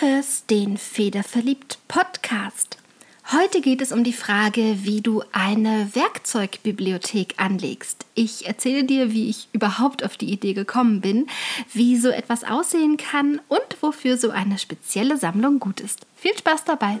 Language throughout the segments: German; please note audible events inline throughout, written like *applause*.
hörst den Federverliebt Podcast. Heute geht es um die Frage, wie du eine Werkzeugbibliothek anlegst. Ich erzähle dir, wie ich überhaupt auf die Idee gekommen bin, wie so etwas aussehen kann und wofür so eine spezielle Sammlung gut ist. Viel Spaß dabei!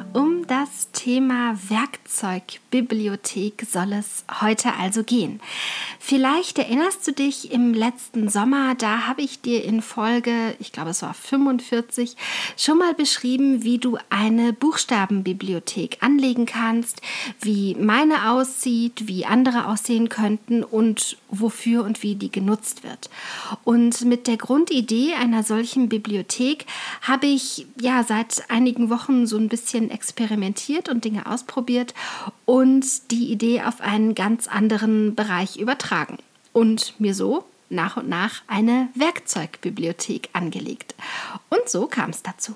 das Thema Werkzeugbibliothek soll es heute also gehen. Vielleicht erinnerst du dich im letzten Sommer, da habe ich dir in Folge, ich glaube es war 45, schon mal beschrieben, wie du eine Buchstabenbibliothek anlegen kannst, wie meine aussieht, wie andere aussehen könnten und wofür und wie die genutzt wird. Und mit der Grundidee einer solchen Bibliothek habe ich ja seit einigen Wochen so ein bisschen experimentiert und Dinge ausprobiert und die Idee auf einen ganz anderen Bereich übertragen und mir so nach und nach eine Werkzeugbibliothek angelegt. Und so kam es dazu.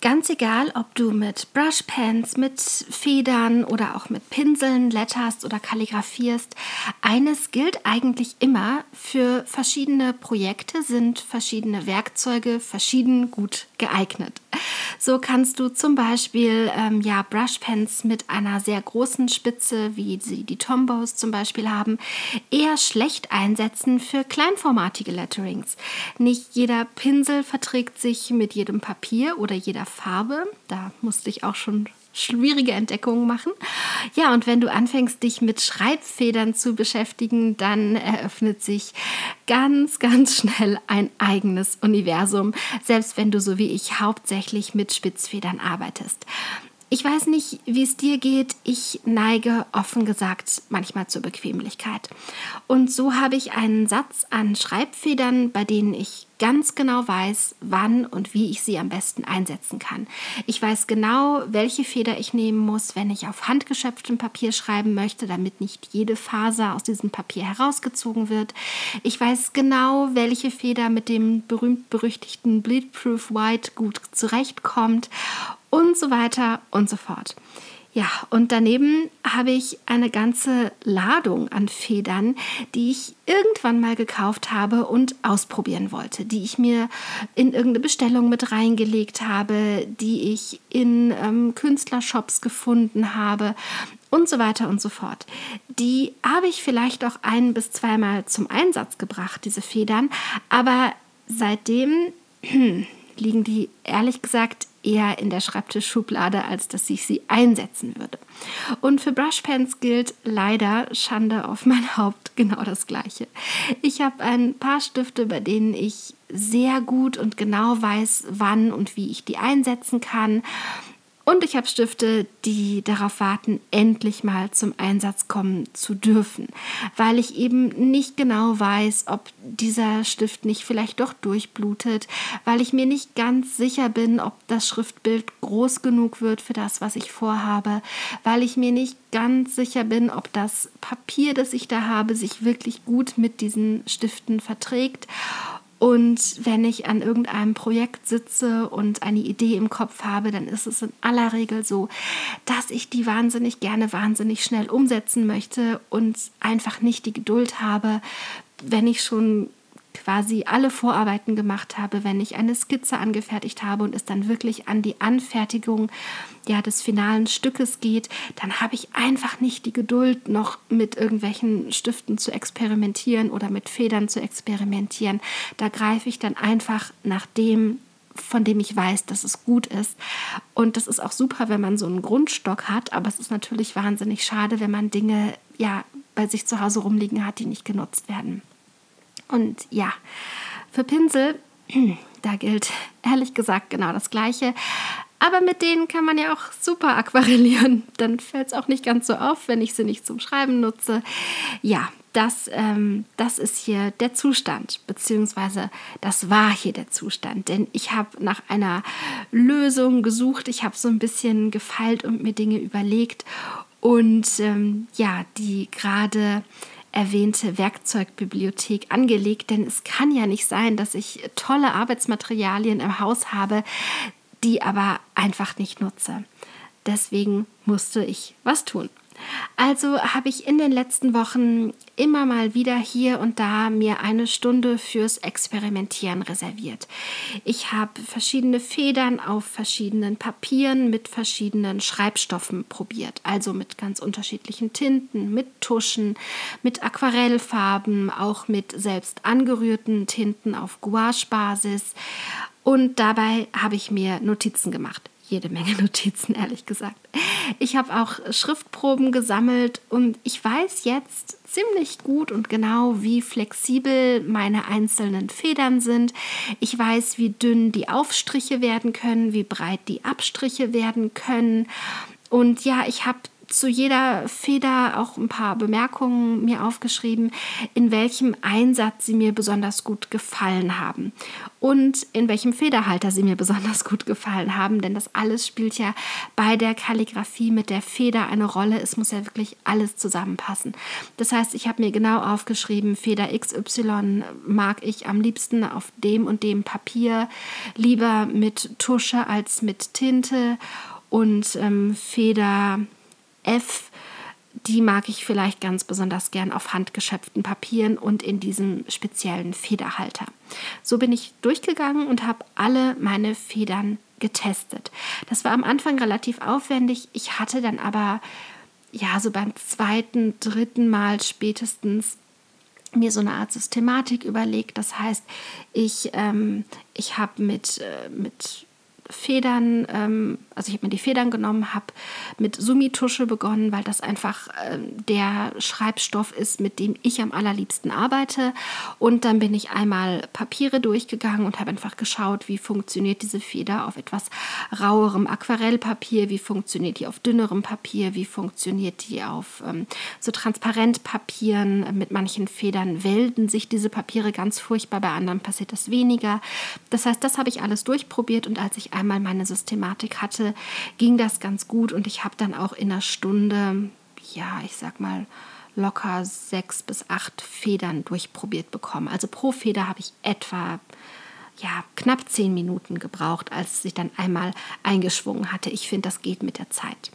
Ganz egal, ob du mit Brushpens, mit Federn oder auch mit Pinseln letterst oder kalligrafierst, eines gilt eigentlich immer, für verschiedene Projekte sind verschiedene Werkzeuge verschieden gut geeignet. So kannst du zum Beispiel ähm, ja, Brushpens mit einer sehr großen Spitze, wie sie die Tombos zum Beispiel haben, eher schlecht einsetzen für kleinformatige Letterings. Nicht jeder Pinsel verträgt sich mit jedem Papier oder jeder Farbe. Da musste ich auch schon schwierige Entdeckungen machen. Ja, und wenn du anfängst, dich mit Schreibfedern zu beschäftigen, dann eröffnet sich ganz, ganz schnell ein eigenes Universum, selbst wenn du so wie ich hauptsächlich mit Spitzfedern arbeitest. Ich weiß nicht, wie es dir geht. Ich neige offen gesagt manchmal zur Bequemlichkeit. Und so habe ich einen Satz an Schreibfedern, bei denen ich ganz genau weiß, wann und wie ich sie am besten einsetzen kann. Ich weiß genau, welche Feder ich nehmen muss, wenn ich auf handgeschöpftem Papier schreiben möchte, damit nicht jede Faser aus diesem Papier herausgezogen wird. Ich weiß genau, welche Feder mit dem berühmt-berüchtigten Bleedproof White gut zurechtkommt und so weiter und so fort. Ja, und daneben habe ich eine ganze Ladung an Federn, die ich irgendwann mal gekauft habe und ausprobieren wollte, die ich mir in irgendeine Bestellung mit reingelegt habe, die ich in ähm, Künstlershops gefunden habe und so weiter und so fort. Die habe ich vielleicht auch ein bis zweimal zum Einsatz gebracht, diese Federn, aber seitdem *clears throat* liegen die ehrlich gesagt eher in der Schreibtischschublade, als dass ich sie einsetzen würde. Und für Brushpens gilt leider Schande auf mein *laughs* Haupt genau das Gleiche. Ich habe ein paar Stifte, bei denen ich sehr gut und genau weiß, wann und wie ich die einsetzen kann. Und ich habe Stifte, die darauf warten, endlich mal zum Einsatz kommen zu dürfen, weil ich eben nicht genau weiß, ob dieser Stift nicht vielleicht doch durchblutet, weil ich mir nicht ganz sicher bin, ob das Schriftbild groß genug wird für das, was ich vorhabe, weil ich mir nicht ganz sicher bin, ob das Papier, das ich da habe, sich wirklich gut mit diesen Stiften verträgt. Und wenn ich an irgendeinem Projekt sitze und eine Idee im Kopf habe, dann ist es in aller Regel so, dass ich die wahnsinnig gerne, wahnsinnig schnell umsetzen möchte und einfach nicht die Geduld habe, wenn ich schon quasi alle Vorarbeiten gemacht habe, wenn ich eine Skizze angefertigt habe und es dann wirklich an die Anfertigung ja, des finalen Stückes geht, dann habe ich einfach nicht die Geduld, noch mit irgendwelchen Stiften zu experimentieren oder mit Federn zu experimentieren. Da greife ich dann einfach nach dem, von dem ich weiß, dass es gut ist. Und das ist auch super, wenn man so einen Grundstock hat, aber es ist natürlich wahnsinnig schade, wenn man Dinge ja bei sich zu Hause rumliegen hat, die nicht genutzt werden. Und ja, für Pinsel, *clears throat* da gilt ehrlich gesagt genau das Gleiche. Aber mit denen kann man ja auch super aquarellieren. Dann fällt es auch nicht ganz so auf, wenn ich sie nicht zum Schreiben nutze. Ja, das, ähm, das ist hier der Zustand, beziehungsweise das war hier der Zustand. Denn ich habe nach einer Lösung gesucht, ich habe so ein bisschen gefeilt und mir Dinge überlegt. Und ähm, ja, die gerade erwähnte Werkzeugbibliothek angelegt, denn es kann ja nicht sein, dass ich tolle Arbeitsmaterialien im Haus habe, die aber einfach nicht nutze. Deswegen musste ich was tun. Also habe ich in den letzten Wochen immer mal wieder hier und da mir eine Stunde fürs Experimentieren reserviert. Ich habe verschiedene Federn auf verschiedenen Papieren mit verschiedenen Schreibstoffen probiert, also mit ganz unterschiedlichen Tinten, mit Tuschen, mit Aquarellfarben, auch mit selbst angerührten Tinten auf Gouache-Basis. Und dabei habe ich mir Notizen gemacht jede Menge *laughs* Notizen, ehrlich gesagt. Ich habe auch Schriftproben gesammelt und ich weiß jetzt ziemlich gut und genau, wie flexibel meine einzelnen Federn sind. Ich weiß, wie dünn die Aufstriche werden können, wie breit die Abstriche werden können. Und ja, ich habe zu jeder Feder auch ein paar Bemerkungen mir aufgeschrieben, in welchem Einsatz sie mir besonders gut gefallen haben und in welchem Federhalter sie mir besonders gut gefallen haben, denn das alles spielt ja bei der Kalligrafie mit der Feder eine Rolle. Es muss ja wirklich alles zusammenpassen. Das heißt, ich habe mir genau aufgeschrieben, Feder XY mag ich am liebsten auf dem und dem Papier, lieber mit Tusche als mit Tinte und ähm, Feder F, die mag ich vielleicht ganz besonders gern auf handgeschöpften Papieren und in diesem speziellen Federhalter. So bin ich durchgegangen und habe alle meine Federn getestet. Das war am Anfang relativ aufwendig. Ich hatte dann aber ja so beim zweiten, dritten Mal spätestens mir so eine Art Systematik überlegt. Das heißt, ich, ähm, ich habe mit, äh, mit Federn, ähm, also ich habe mir die Federn genommen, habe mit Summitusche begonnen, weil das einfach äh, der Schreibstoff ist, mit dem ich am allerliebsten arbeite. Und dann bin ich einmal Papiere durchgegangen und habe einfach geschaut, wie funktioniert diese Feder auf etwas rauerem Aquarellpapier, wie funktioniert die auf dünnerem Papier, wie funktioniert die auf ähm, so Transparentpapieren. Mit manchen Federn welden sich diese Papiere ganz furchtbar, bei anderen passiert das weniger. Das heißt, das habe ich alles durchprobiert und als ich einmal meine Systematik hatte, ging das ganz gut und ich habe dann auch in einer Stunde, ja, ich sag mal, locker sechs bis acht Federn durchprobiert bekommen. Also pro Feder habe ich etwa ja, knapp zehn Minuten gebraucht, als es dann einmal eingeschwungen hatte. Ich finde, das geht mit der Zeit.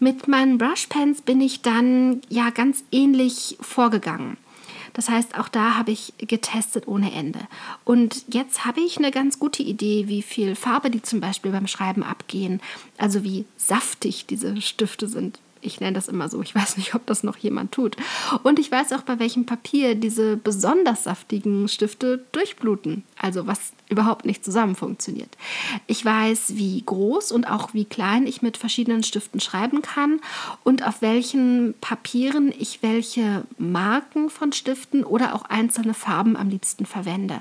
Mit meinen Brushpens bin ich dann ja ganz ähnlich vorgegangen. Das heißt, auch da habe ich getestet ohne Ende. Und jetzt habe ich eine ganz gute Idee, wie viel Farbe die zum Beispiel beim Schreiben abgehen, also wie saftig diese Stifte sind. Ich nenne das immer so. Ich weiß nicht, ob das noch jemand tut. Und ich weiß auch, bei welchem Papier diese besonders saftigen Stifte durchbluten. Also was überhaupt nicht zusammen funktioniert. Ich weiß, wie groß und auch wie klein ich mit verschiedenen Stiften schreiben kann und auf welchen Papieren ich welche Marken von Stiften oder auch einzelne Farben am liebsten verwende.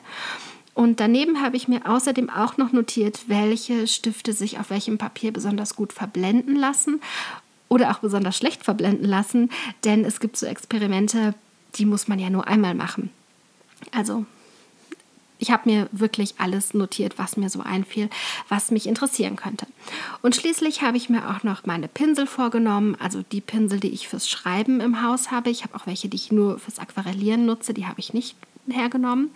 Und daneben habe ich mir außerdem auch noch notiert, welche Stifte sich auf welchem Papier besonders gut verblenden lassen oder auch besonders schlecht verblenden lassen, denn es gibt so Experimente, die muss man ja nur einmal machen. Also ich habe mir wirklich alles notiert, was mir so einfiel, was mich interessieren könnte. Und schließlich habe ich mir auch noch meine Pinsel vorgenommen, also die Pinsel, die ich fürs Schreiben im Haus habe. Ich habe auch welche, die ich nur fürs Aquarellieren nutze, die habe ich nicht hergenommen.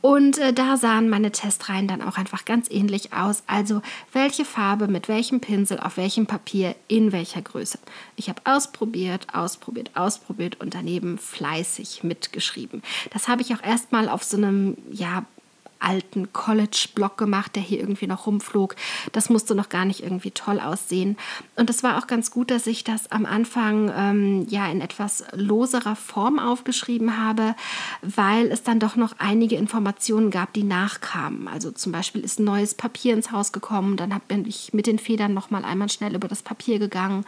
Und äh, da sahen meine Testreihen dann auch einfach ganz ähnlich aus. Also welche Farbe mit welchem Pinsel auf welchem Papier in welcher Größe. Ich habe ausprobiert, ausprobiert, ausprobiert und daneben fleißig mitgeschrieben. Das habe ich auch erstmal auf so einem ja, alten College-Block gemacht, der hier irgendwie noch rumflog. Das musste noch gar nicht irgendwie toll aussehen. Und es war auch ganz gut, dass ich das am Anfang ähm, ja in etwas loserer Form aufgeschrieben habe, weil es dann doch noch einige Informationen gab, die nachkamen. Also zum Beispiel ist ein neues Papier ins Haus gekommen, dann bin ich mit den Federn noch mal einmal schnell über das Papier gegangen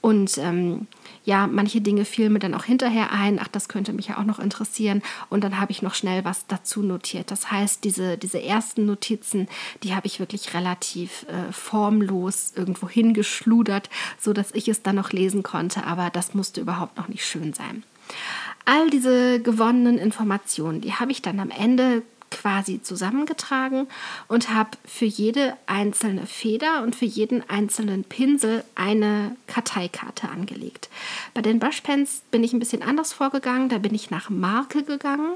und ähm, ja, manche Dinge fielen mir dann auch hinterher ein. Ach, das könnte mich ja auch noch interessieren. Und dann habe ich noch schnell was dazu notiert. Das heißt, diese, diese ersten Notizen, die habe ich wirklich relativ äh, formlos irgendwo hingeschludert, sodass ich es dann noch lesen konnte. Aber das musste überhaupt noch nicht schön sein. All diese gewonnenen Informationen, die habe ich dann am Ende quasi zusammengetragen und habe für jede einzelne Feder und für jeden einzelnen Pinsel eine Karteikarte angelegt. Bei den Brushpens bin ich ein bisschen anders vorgegangen. Da bin ich nach Marke gegangen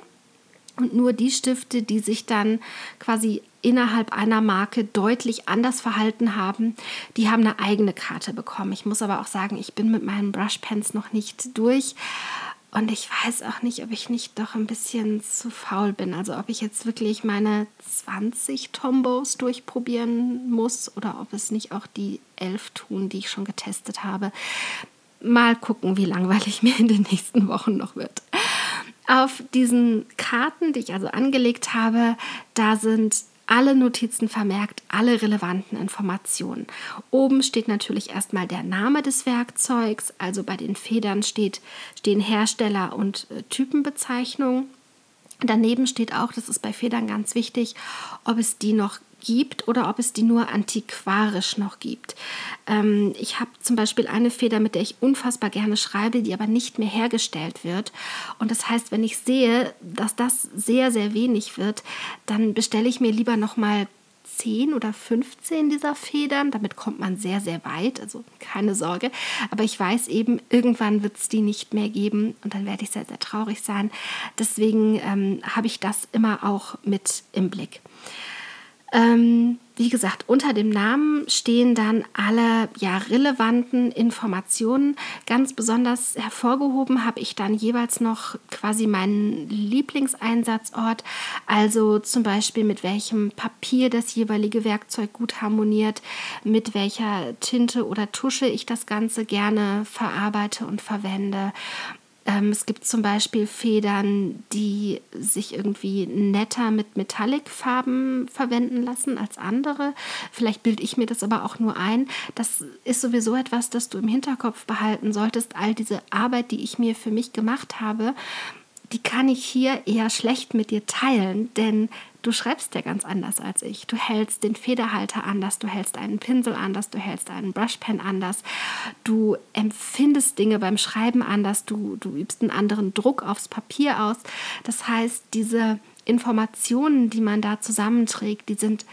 und nur die Stifte, die sich dann quasi innerhalb einer Marke deutlich anders verhalten haben, die haben eine eigene Karte bekommen. Ich muss aber auch sagen, ich bin mit meinen Brushpens noch nicht durch. Und ich weiß auch nicht, ob ich nicht doch ein bisschen zu faul bin. Also ob ich jetzt wirklich meine 20 Tombos durchprobieren muss oder ob es nicht auch die elf tun, die ich schon getestet habe. Mal gucken, wie langweilig *laughs* mir in den nächsten Wochen noch wird. Auf diesen Karten, die ich also angelegt habe, da sind alle Notizen vermerkt, alle relevanten Informationen. Oben steht natürlich erstmal der Name des Werkzeugs, also bei den Federn steht, stehen Hersteller und äh, Typenbezeichnung. Daneben steht auch, das ist bei Federn ganz wichtig, ob es die noch gibt oder ob es die nur antiquarisch noch gibt. Ähm, ich habe zum Beispiel eine Feder, mit der ich unfassbar gerne schreibe, die aber nicht mehr hergestellt wird. Und das heißt, wenn ich sehe, dass das sehr, sehr wenig wird, dann bestelle ich mir lieber noch mal 10 oder 15 dieser Federn. Damit kommt man sehr, sehr weit, also keine Sorge. Aber ich weiß eben, irgendwann wird es die nicht mehr geben und dann werde ich sehr, sehr traurig sein. Deswegen ähm, habe ich das immer auch mit im Blick. Ähm, wie gesagt, unter dem Namen stehen dann alle ja, relevanten Informationen. Ganz besonders hervorgehoben habe ich dann jeweils noch quasi meinen Lieblingseinsatzort, also zum Beispiel mit welchem Papier das jeweilige Werkzeug gut harmoniert, mit welcher Tinte oder Tusche ich das Ganze gerne verarbeite und verwende ähm, es gibt zum Beispiel Federn, die sich irgendwie netter mit Metallic-Farben verwenden lassen als andere. Vielleicht bilde ich mir das aber auch nur ein. Das ist sowieso etwas, das du im Hinterkopf behalten solltest. All diese Arbeit, die ich mir für mich gemacht habe, die kann ich hier eher schlecht mit dir teilen, denn du schreibst ja ganz anders als ich. Du hältst den Federhalter anders, du hältst einen Pinsel anders, du hältst einen Brushpen anders, du empfindest Dinge beim Schreiben anders, du, du übst einen anderen Druck aufs Papier aus. Das heißt, diese Informationen, die man da zusammenträgt, die sind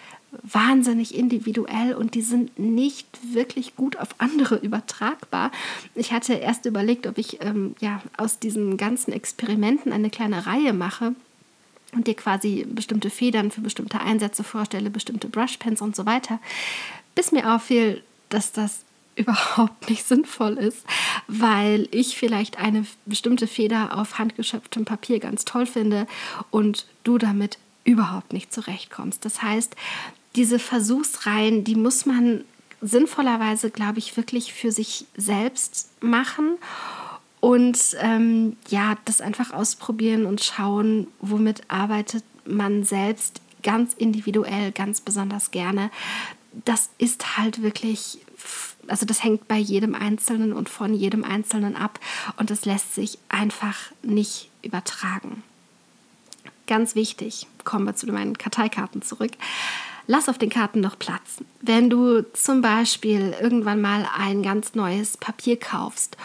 wahnsinnig individuell und die sind nicht wirklich gut auf andere übertragbar. Ich hatte erst überlegt, ob ich ähm, ja, aus diesen ganzen Experimenten eine kleine Reihe mache und dir quasi bestimmte Federn für bestimmte Einsätze vorstelle, bestimmte Brushpens und so weiter, bis mir auffiel, dass das *laughs* überhaupt nicht sinnvoll ist, weil ich vielleicht eine bestimmte Feder auf handgeschöpftem Papier ganz toll finde und du damit überhaupt nicht zurechtkommst. Das heißt, diese Versuchsreihen, die muss man sinnvollerweise, glaube ich, wirklich für sich selbst machen und ähm, ja, das einfach ausprobieren und schauen, womit arbeitet man selbst ganz individuell, ganz besonders gerne. Das ist halt wirklich, also das hängt bei jedem Einzelnen und von jedem Einzelnen ab und das lässt sich einfach nicht übertragen. Ganz wichtig, kommen wir zu meinen Karteikarten zurück lass auf den Karten noch Platz. Wenn du zum Beispiel irgendwann mal ein ganz neues Papier kaufst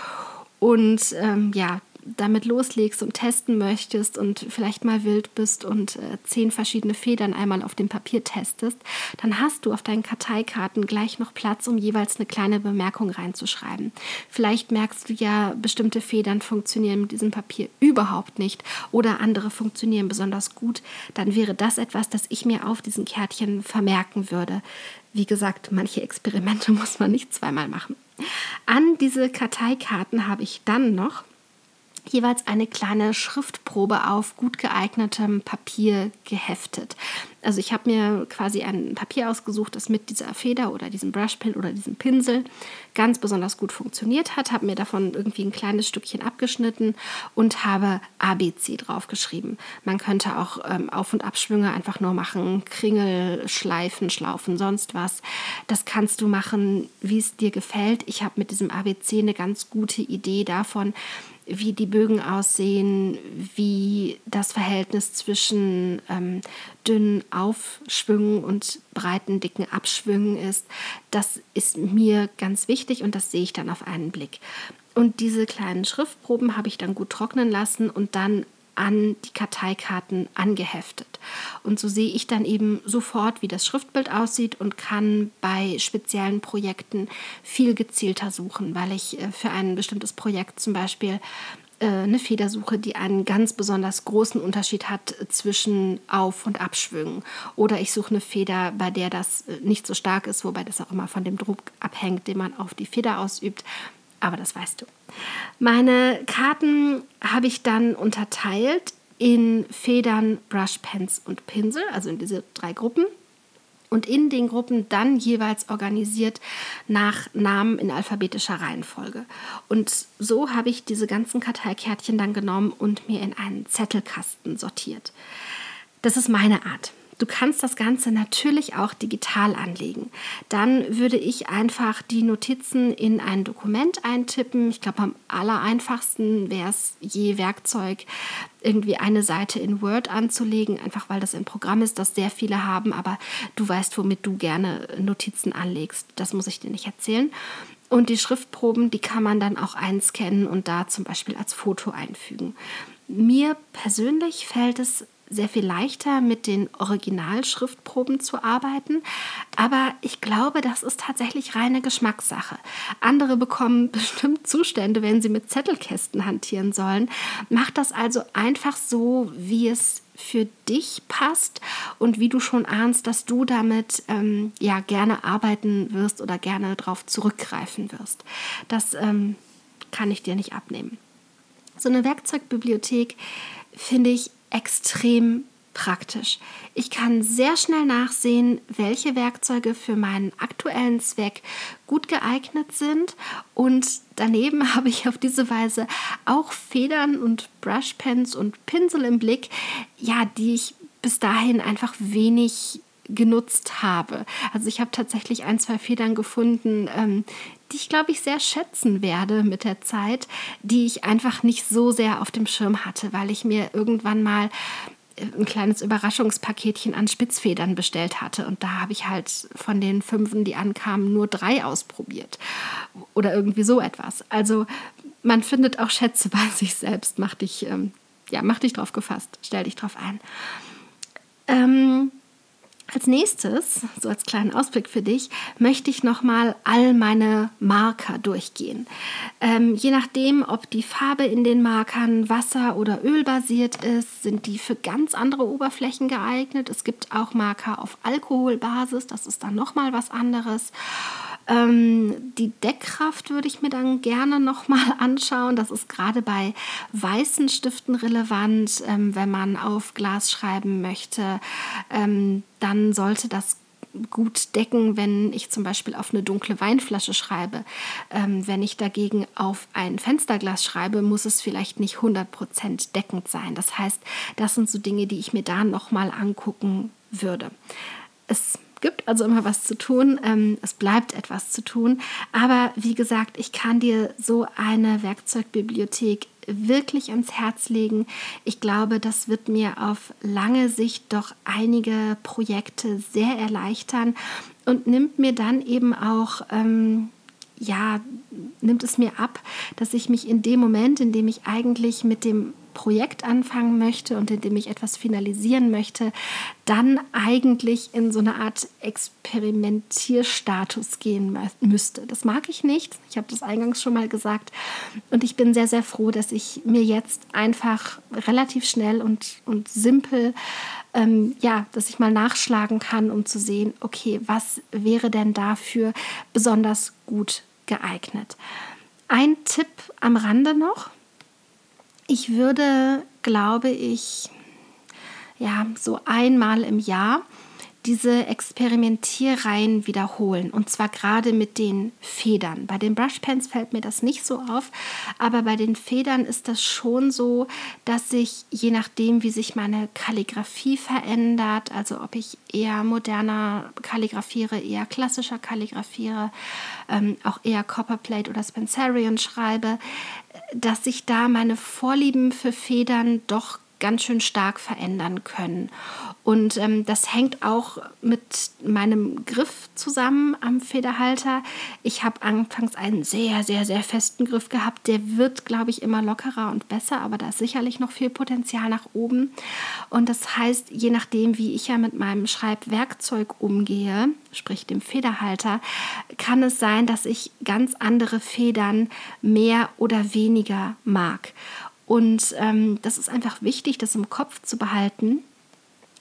und ähm, ja, damit loslegst und testen möchtest und vielleicht mal wild bist und äh, zehn verschiedene Federn einmal auf dem Papier testest, dann hast du auf deinen Karteikarten gleich noch Platz, um jeweils eine kleine Bemerkung reinzuschreiben. Vielleicht merkst du ja, bestimmte Federn funktionieren mit diesem Papier überhaupt nicht oder andere funktionieren besonders gut. Dann wäre das etwas, das ich mir auf diesen Kärtchen vermerken würde. Wie gesagt, manche Experimente *laughs* muss man nicht zweimal machen. An diese Karteikarten habe ich dann noch jeweils eine kleine Schriftprobe auf gut geeignetem Papier geheftet. Also ich habe mir quasi ein Papier ausgesucht, das mit dieser Feder oder diesem Brushpen oder diesem Pinsel ganz besonders gut funktioniert hat, habe mir davon irgendwie ein kleines Stückchen abgeschnitten und habe ABC draufgeschrieben. Man könnte auch ähm, Auf- und Abschwünge einfach nur machen, Kringel, Schleifen, Schlaufen, sonst was. Das kannst du machen, wie es dir gefällt. Ich habe mit diesem ABC eine ganz gute Idee davon, wie die Bögen aussehen, wie das Verhältnis zwischen ähm, dünnen Aufschwüngen und breiten, dicken Abschwüngen ist. Das ist mir ganz wichtig und das sehe ich dann auf einen Blick. Und diese kleinen Schriftproben habe ich dann gut trocknen lassen und dann an die Karteikarten angeheftet. Und so sehe ich dann eben sofort, wie das Schriftbild aussieht und kann bei speziellen Projekten viel gezielter suchen, weil ich äh, für ein bestimmtes Projekt zum Beispiel äh, eine Feder suche, die einen ganz besonders großen Unterschied hat zwischen Auf- und Abschwüngen. Oder ich suche eine Feder, bei der das äh, nicht so stark ist, wobei das auch immer von dem Druck abhängt, den man auf die Feder ausübt aber das weißt du. Meine Karten habe ich dann unterteilt in Federn, Brushpens und Pinsel, also in diese drei Gruppen. Und in den Gruppen dann jeweils organisiert nach Namen in alphabetischer Reihenfolge. Und so habe ich diese ganzen Karteikärtchen dann genommen und mir in einen Zettelkasten sortiert. Das ist meine Art. Du kannst das Ganze natürlich auch digital anlegen. Dann würde ich einfach die Notizen in ein Dokument eintippen. Ich glaube, am aller einfachsten wäre es je Werkzeug, irgendwie eine Seite in Word anzulegen, einfach weil das ein Programm ist, das sehr viele haben, aber du weißt, womit du gerne Notizen anlegst. Das muss ich dir nicht erzählen. Und die Schriftproben, die kann man dann auch einscannen und da zum Beispiel als Foto einfügen. Mir persönlich fällt es sehr viel leichter mit den Originalschriftproben zu arbeiten. Aber ich glaube, das ist tatsächlich reine Geschmackssache. Andere bekommen *laughs* bestimmt Zustände, wenn sie mit Zettelkästen hantieren sollen. Mach das also einfach so, wie es für dich passt und wie du schon ahnst, dass du damit ähm, ja gerne arbeiten wirst oder gerne darauf zurückgreifen wirst. Das ähm, kann ich dir nicht abnehmen. So eine Werkzeugbibliothek finde ich extrem praktisch. Ich kann sehr schnell nachsehen, welche Werkzeuge für meinen aktuellen Zweck gut geeignet sind und daneben *laughs* habe ich auf diese Weise auch Federn und Brushpens und Pinsel im Blick, ja, die ich bis dahin einfach wenig genutzt habe. Also ich habe tatsächlich ein, zwei Federn gefunden, ähm, die ich glaube ich sehr schätzen werde mit der Zeit, die ich einfach nicht so sehr auf dem Schirm hatte, weil ich mir irgendwann mal äh, ein kleines Überraschungspaketchen an Spitzfedern bestellt hatte. Und da habe ich halt von den fünfen, die ankamen, nur drei ausprobiert. Oder irgendwie so etwas. Also man findet auch Schätze bei *laughs* sich selbst. Mach dich, ähm, ja, mach dich drauf gefasst. Stell dich drauf ein. Ähm, als nächstes, so als kleinen Ausblick für dich, möchte ich nochmal all meine Marker durchgehen. Ähm, je nachdem, ob die Farbe in den Markern Wasser- oder Ölbasiert ist, sind die für ganz andere Oberflächen geeignet. Es gibt auch Marker auf Alkoholbasis, das ist dann nochmal was anderes. Ähm, die Deckkraft würde ich mir dann gerne nochmal *laughs* anschauen. Das ist gerade bei weißen Stiften relevant, ähm, wenn man auf Glas schreiben möchte. Ähm, dann sollte das gut decken, wenn ich zum Beispiel auf eine dunkle Weinflasche schreibe. Ähm, wenn ich dagegen auf ein Fensterglas schreibe, muss es vielleicht nicht 100% deckend sein. Das heißt, das sind so Dinge, die ich mir da nochmal angucken würde. Es gibt also immer was zu tun. Ähm, es bleibt etwas zu tun. Aber wie gesagt, ich kann dir so eine Werkzeugbibliothek wirklich ans Herz legen. Ich glaube, das wird mir auf lange Sicht doch einige Projekte sehr erleichtern und nimmt mir dann eben auch ähm, ja nimmt es mir ab, dass ich mich in dem Moment, in dem ich eigentlich mit dem Projekt anfangen möchte und in dem ich etwas finalisieren möchte, dann eigentlich in so eine Art Experimentierstatus gehen müsste. Das mag ich nicht. Ich habe das eingangs schon mal gesagt. Und ich bin sehr, sehr froh, dass ich mir jetzt einfach relativ schnell und, und simpel, ähm, ja, dass ich mal nachschlagen kann, um zu sehen, okay, was wäre denn dafür besonders gut geeignet. Ein Tipp am Rande noch. Ich würde, glaube ich, ja, so einmal im Jahr diese Experimentierreihen wiederholen. Und zwar gerade mit den Federn. Bei den Brushpens fällt mir das nicht so auf, aber bei den Federn ist das schon so, dass ich je nachdem, wie sich meine Kalligrafie verändert, also ob ich eher moderner kalligrafiere, eher klassischer kalligrafiere, ähm, auch eher Copperplate oder Spencerian schreibe, dass sich da meine Vorlieben für Federn doch ganz schön stark verändern können. Und ähm, das hängt auch mit meinem Griff zusammen am Federhalter. Ich habe anfangs einen sehr, sehr, sehr festen Griff gehabt. Der wird, glaube ich, immer lockerer und besser, aber da ist sicherlich noch viel Potenzial nach oben. Und das heißt, je nachdem, wie ich ja mit meinem Schreibwerkzeug umgehe, sprich dem Federhalter, kann es sein, dass ich ganz andere Federn mehr oder weniger mag. Und ähm, das ist einfach wichtig, das im Kopf zu behalten.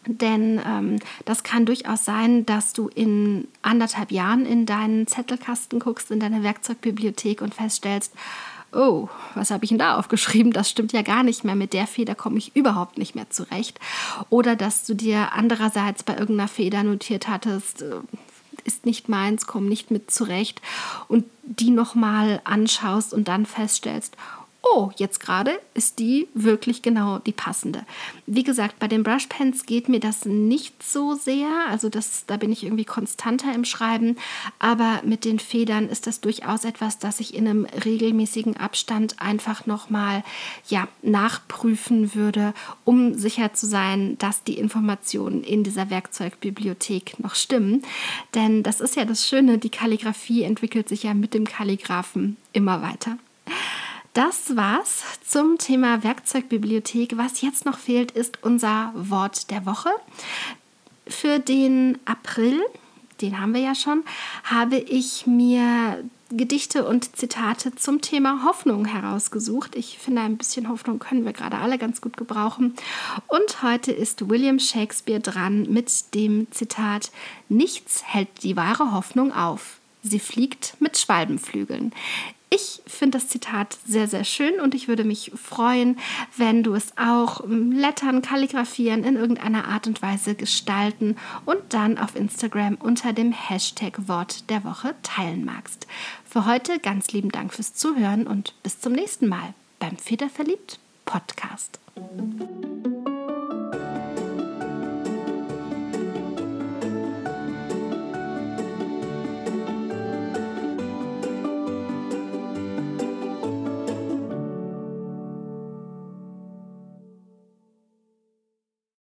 Denn ähm, das kann durchaus sein, dass du in anderthalb Jahren in deinen Zettelkasten guckst, in deine Werkzeugbibliothek und feststellst, oh, was habe ich denn da aufgeschrieben? Das stimmt ja gar nicht mehr. Mit der Feder komme ich überhaupt nicht mehr zurecht. Oder dass du dir andererseits bei irgendeiner Feder notiert hattest, äh, ist nicht meins, komm nicht mit zurecht und die nochmal anschaust und dann feststellst, oh, jetzt gerade ist die wirklich genau die passende. Wie gesagt, bei den Brushpens geht mir das nicht so sehr, also das, da bin ich irgendwie konstanter im Schreiben, aber mit den Federn ist das durchaus etwas, das ich in einem regelmäßigen Abstand einfach nochmal ja, nachprüfen würde, um sicher zu sein, dass die Informationen in dieser Werkzeugbibliothek noch stimmen. Denn das ist ja das Schöne, die Kalligrafie entwickelt sich ja mit dem Kalligraphen immer weiter. Das war's zum Thema Werkzeugbibliothek. Was jetzt noch fehlt, ist unser Wort der Woche. Für den April, den haben wir ja schon, habe ich mir Gedichte und Zitate zum Thema Hoffnung herausgesucht. Ich finde, ein bisschen Hoffnung können wir gerade alle ganz gut gebrauchen. Und heute ist William Shakespeare dran mit dem Zitat: Nichts hält die wahre Hoffnung auf. Sie fliegt mit Schwalbenflügeln. Ich finde das Zitat sehr, sehr schön und ich würde mich freuen, wenn du es auch lettern, kalligrafieren, in irgendeiner Art und Weise gestalten und dann auf Instagram unter dem Hashtag Wort der Woche teilen magst. Für heute ganz lieben Dank fürs Zuhören und bis zum nächsten Mal beim Federverliebt Podcast.